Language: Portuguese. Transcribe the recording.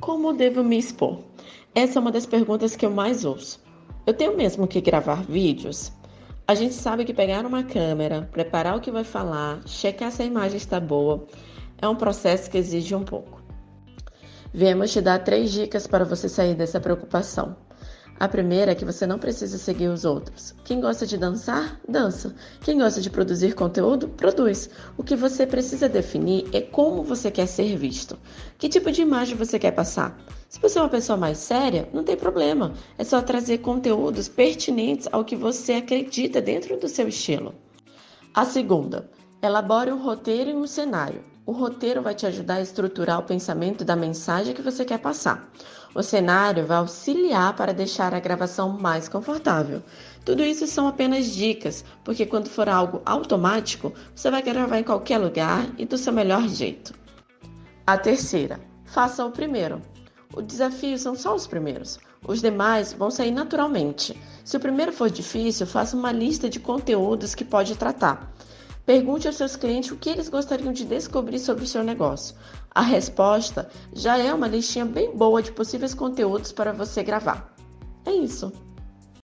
Como devo me expor? Essa é uma das perguntas que eu mais ouço. Eu tenho mesmo que gravar vídeos? A gente sabe que pegar uma câmera, preparar o que vai falar, checar se a imagem está boa, é um processo que exige um pouco. Viemos te dar três dicas para você sair dessa preocupação. A primeira é que você não precisa seguir os outros. Quem gosta de dançar, dança. Quem gosta de produzir conteúdo, produz. O que você precisa definir é como você quer ser visto. Que tipo de imagem você quer passar? Se você é uma pessoa mais séria, não tem problema. É só trazer conteúdos pertinentes ao que você acredita dentro do seu estilo. A segunda, elabore um roteiro e um cenário. O roteiro vai te ajudar a estruturar o pensamento da mensagem que você quer passar. O cenário vai auxiliar para deixar a gravação mais confortável. Tudo isso são apenas dicas, porque quando for algo automático, você vai gravar em qualquer lugar e do seu melhor jeito. A terceira, faça o primeiro. O desafio são só os primeiros. Os demais vão sair naturalmente. Se o primeiro for difícil, faça uma lista de conteúdos que pode tratar. Pergunte aos seus clientes o que eles gostariam de descobrir sobre o seu negócio. A resposta já é uma listinha bem boa de possíveis conteúdos para você gravar. É isso.